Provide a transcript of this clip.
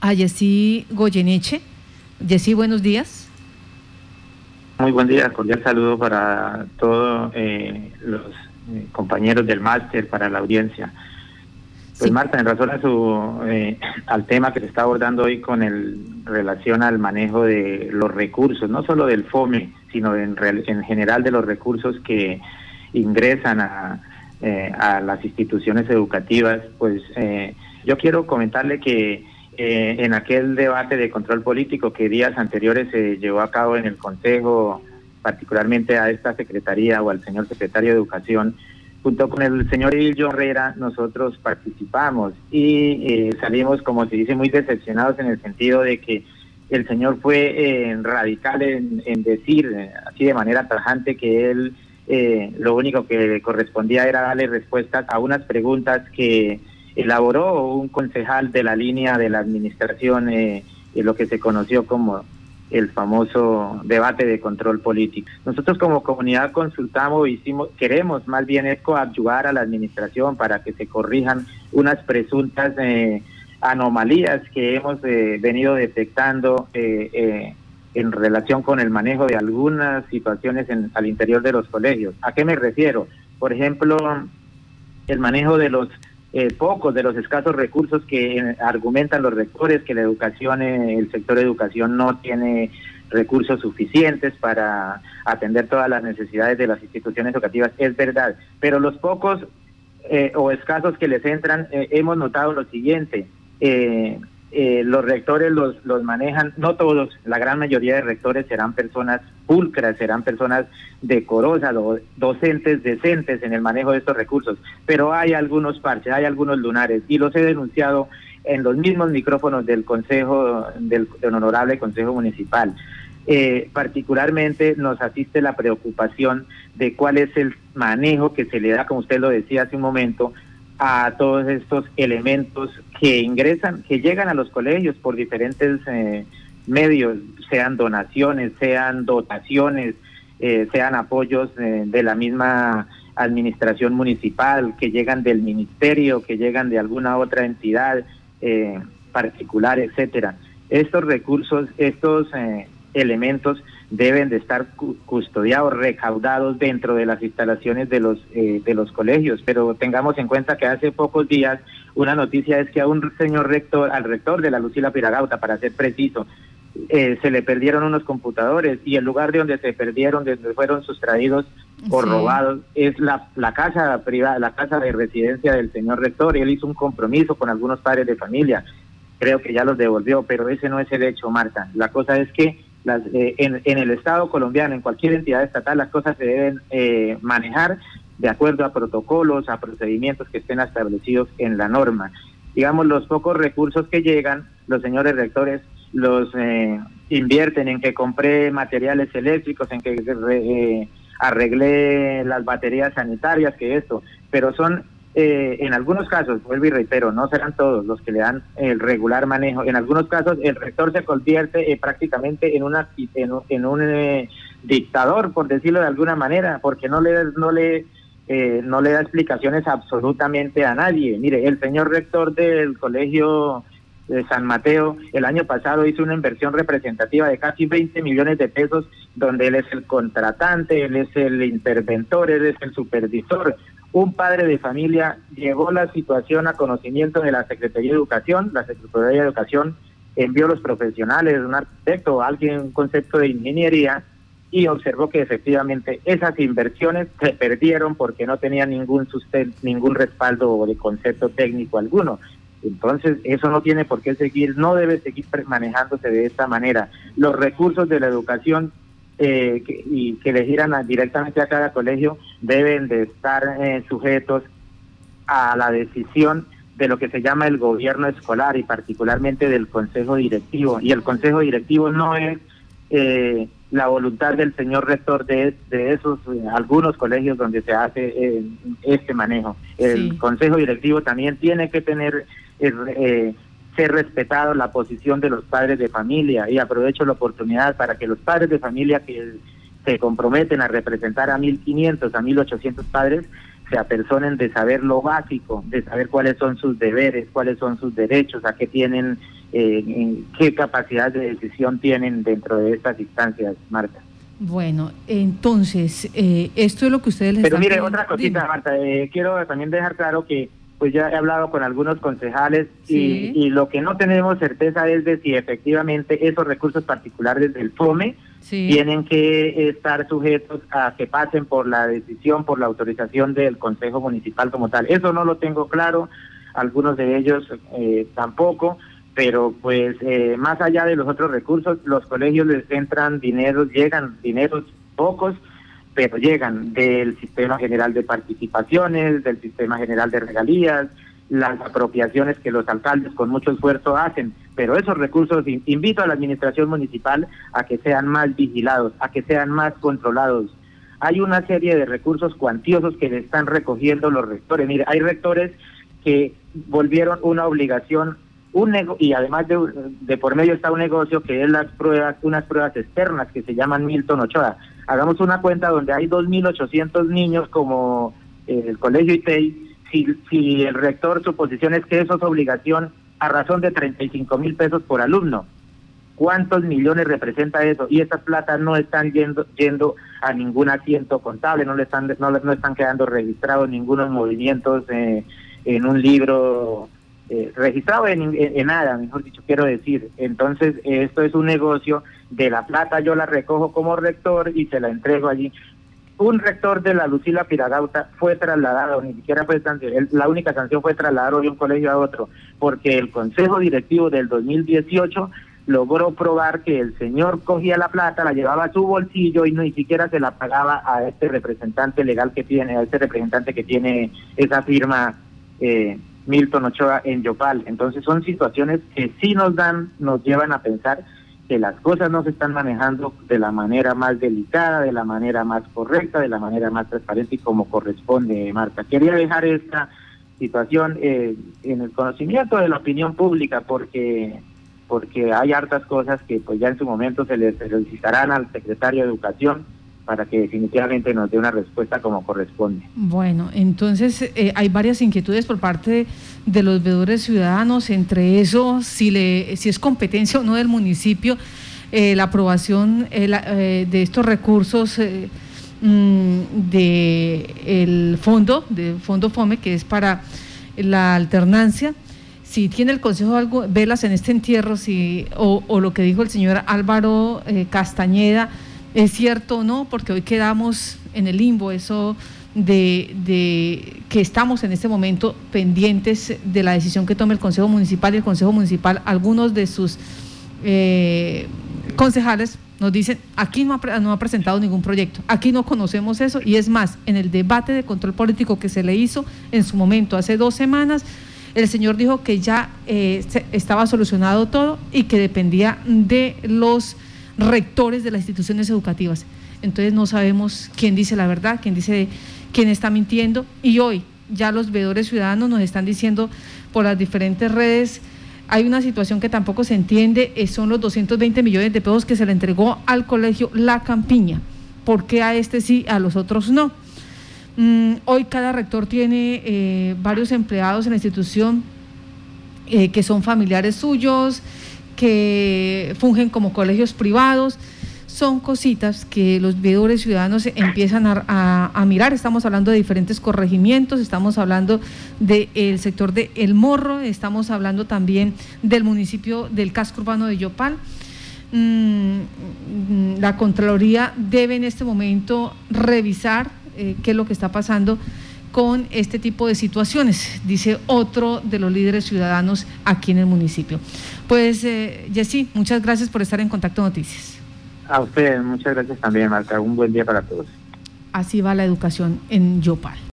a Jessy Goyeneche. Jessy, buenos días. Muy buen día, cordial saludo para todos eh, los eh, compañeros del máster, para la audiencia. Pues Marta, en razón a su, eh, al tema que se está abordando hoy con el relación al manejo de los recursos, no solo del FOME, sino en, en general de los recursos que ingresan a, eh, a las instituciones educativas, pues eh, yo quiero comentarle que en aquel debate de control político que días anteriores se llevó a cabo en el Consejo, particularmente a esta Secretaría o al señor Secretario de Educación, junto con el señor Ilio Herrera, nosotros participamos y eh, salimos, como se dice, muy decepcionados en el sentido de que el señor fue eh, radical en, decir, eh, así de manera tajante, que él lo único que le correspondía era darle respuestas a unas preguntas que elaboró un concejal de la línea de la administración, lo que se conoció como el famoso debate de control político. Nosotros como comunidad consultamos, hicimos, queremos más bien es a la administración para que se corrijan unas presuntas eh, anomalías que hemos eh, venido detectando eh, en relación con el manejo de algunas situaciones en, al interior de los colegios. ¿A qué me refiero? Por ejemplo, el manejo de los eh, pocos de los escasos recursos que eh, argumentan los rectores que la educación, eh, el sector de educación no tiene recursos suficientes para atender todas las necesidades de las instituciones educativas, es verdad, pero los pocos o escasos que les entran, hemos notado lo siguiente, eh, los rectores los, los manejan, no todos, la gran mayoría de rectores serán personas pulcras, serán personas decorosas, o docentes decentes en el manejo de estos recursos, pero hay algunos parches, hay algunos lunares y los he denunciado en los mismos micrófonos del Consejo, del, Honorable Consejo Municipal. Eh, particularmente nos asiste la preocupación de cuál es el manejo que se le da, como usted lo decía hace un momento, a todos estos elementos que ingresan, que llegan a los colegios por diferentes eh, medios, sean donaciones, sean dotaciones, eh, sean apoyos eh, de la misma administración municipal, que llegan del ministerio, que llegan de alguna otra entidad particular, etcétera. Estos recursos, estos elementos deben de estar custodiados, recaudados dentro de las instalaciones de los eh, de los colegios, pero tengamos en cuenta que hace pocos días una noticia es que a un señor rector, al rector de la Lucila Piragauta, para ser preciso, eh, se le perdieron unos computadores y el lugar de donde se perdieron, donde fueron sustraídos o robados, es la, la casa privada, la casa de residencia del señor rector y él hizo un compromiso con algunos padres de familia. Creo que ya los devolvió, pero ese no es el hecho, Marta. La cosa es que eh, en, el Estado colombiano, en cualquier entidad estatal, las cosas se deben eh, manejar de acuerdo a protocolos, a procedimientos que estén establecidos en la norma. Digamos, los pocos recursos que llegan, los señores rectores los eh, invierten en que compré materiales eléctricos, en que arreglé las baterías sanitarias, que esto, pero son eh, en algunos casos, vuelvo y reitero, no serán todos los que le dan el regular manejo. En algunos casos, el rector se convierte eh, prácticamente en, una, en, un eh, dictador, por decirlo de alguna manera, porque no le, no le, no le da explicaciones absolutamente a nadie. Mire, el señor rector del colegio de San Mateo el año pasado hizo una inversión representativa de casi 20 millones de pesos, donde él es el contratante, él es el interventor, él es el supervisor un padre de familia llevó la situación a conocimiento de la Secretaría de Educación, la Secretaría de Educación envió a los profesionales, un arquitecto, alguien, un concepto de ingeniería, y observó que efectivamente esas inversiones se perdieron porque no tenían ningún sustento, ningún respaldo de concepto técnico alguno. Entonces, eso no tiene por qué seguir, no debe seguir manejándose de esta manera. Los recursos de la educación eh, y que le giran directamente a cada colegio deben de estar eh, sujetos a la decisión de lo que se llama el gobierno escolar y particularmente del consejo directivo. Y el consejo directivo no es eh, la voluntad del señor rector de, de esos algunos colegios donde se hace este manejo. El consejo directivo también tiene que tener ser respetado la posición de los padres de familia y aprovecho la oportunidad para que los padres de familia que se comprometen a representar a 1.500, a 1.800 padres, se apersonen de saber lo básico, de saber cuáles son sus deberes, cuáles son sus derechos, a qué tienen, eh, qué capacidad de decisión tienen dentro de estas instancias, Marta. Bueno, entonces, eh, esto es lo que ustedes les Pero mire, otra cosita, Marta, eh, quiero también dejar claro que pues ya he hablado con algunos concejales y, y, lo que no tenemos certeza es de si efectivamente esos recursos particulares del FOME tienen que estar sujetos a que pasen por la decisión, por la autorización del Consejo Municipal como tal. Eso no lo tengo claro, algunos de ellos eh, tampoco, pero pues eh, más allá de los otros recursos, los colegios les entran dineros, llegan dineros pocos, pero llegan del Sistema General de Participaciones, del Sistema General de Regalías, las apropiaciones que los alcaldes con mucho esfuerzo hacen, pero esos recursos invito a la administración municipal a que sean más vigilados, a que sean más controlados. Hay una serie de recursos cuantiosos que le están recogiendo los rectores. Mire, hay rectores que volvieron una obligación un y además de, de, por medio está un negocio que es las pruebas, unas pruebas externas que se llaman Milton Ochoa. Hagamos una cuenta donde hay 2.800 niños como el colegio ITEI si, el rector su posición es que eso es obligación a razón de 35 mil pesos por alumno. ¿Cuántos millones representa eso? Y esas platas no están yendo, yendo a ningún asiento contable, no le están, no, no están quedando registrados ningunos movimientos eh, en un libro eh, registrado en, nada, mejor dicho, quiero decir. Entonces, esto es un negocio de la plata, yo la recojo como rector y se la entrego allí un rector de la Lucila Piragauta fue trasladado, ni siquiera fue sanción, la única sanción fue trasladar de un colegio a otro, porque el Consejo Directivo del 2018 logró probar que el señor cogía la plata, la llevaba a su bolsillo y ni siquiera se la pagaba a este representante legal que tiene, a este representante que tiene esa firma eh, Milton Ochoa en Yopal. Entonces son situaciones que sí nos dan, nos llevan a pensar que las cosas no se están manejando de la manera más delicada, de la manera más correcta, de la manera más transparente y como corresponde, Marta. Quería dejar esta situación eh, en el conocimiento de la opinión pública porque porque hay hartas cosas que pues ya en su momento se le solicitarán al secretario de Educación para que definitivamente nos dé una respuesta como corresponde. Bueno, entonces eh, hay varias inquietudes por parte de, los veedores ciudadanos, entre eso, si, le, si es competencia o no del municipio eh, la aprobación eh, de estos recursos mm, del fondo, del fondo FOME, que es para la alternancia. Si tiene el Consejo algo, velas en este entierro, si, o lo que dijo el señor Álvaro Castañeda, ¿Es cierto o no? Porque hoy quedamos en el limbo, eso de, que estamos en este momento pendientes de la decisión que tome el Consejo Municipal y el Consejo Municipal, algunos de sus eh, concejales nos dicen, aquí no ha, no ha presentado ningún proyecto, aquí no conocemos eso y es más, en el debate de control político que se le hizo en su momento, hace dos semanas, el señor dijo que ya eh, estaba solucionado todo y que dependía de los rectores de las instituciones educativas. Entonces no sabemos quién dice la verdad, quién dice quién está mintiendo. Y hoy ya los veedores ciudadanos nos están diciendo por las diferentes redes, hay una situación que tampoco se entiende, eh, son los 220 millones de pesos que se le entregó al colegio La Campiña. ¿Por qué a este sí, a los otros no? Mm, hoy cada rector tiene eh, varios empleados en la institución eh, que son familiares suyos, que fungen como colegios privados. Son cositas que los veedores ciudadanos empiezan a, mirar. Estamos hablando de diferentes corregimientos, estamos hablando del sector de El Morro, estamos hablando también del municipio del casco urbano de Yopal. Mm, la Contraloría debe en este momento revisar eh, qué es lo que está pasando con este tipo de situaciones, dice otro de los líderes ciudadanos aquí en el municipio. Pues, eh, Jessy, muchas gracias por estar en Contacto Noticias. A ustedes, muchas gracias también, Marta. Un buen día para todos. Así va la educación en Yopal.